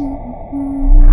うん。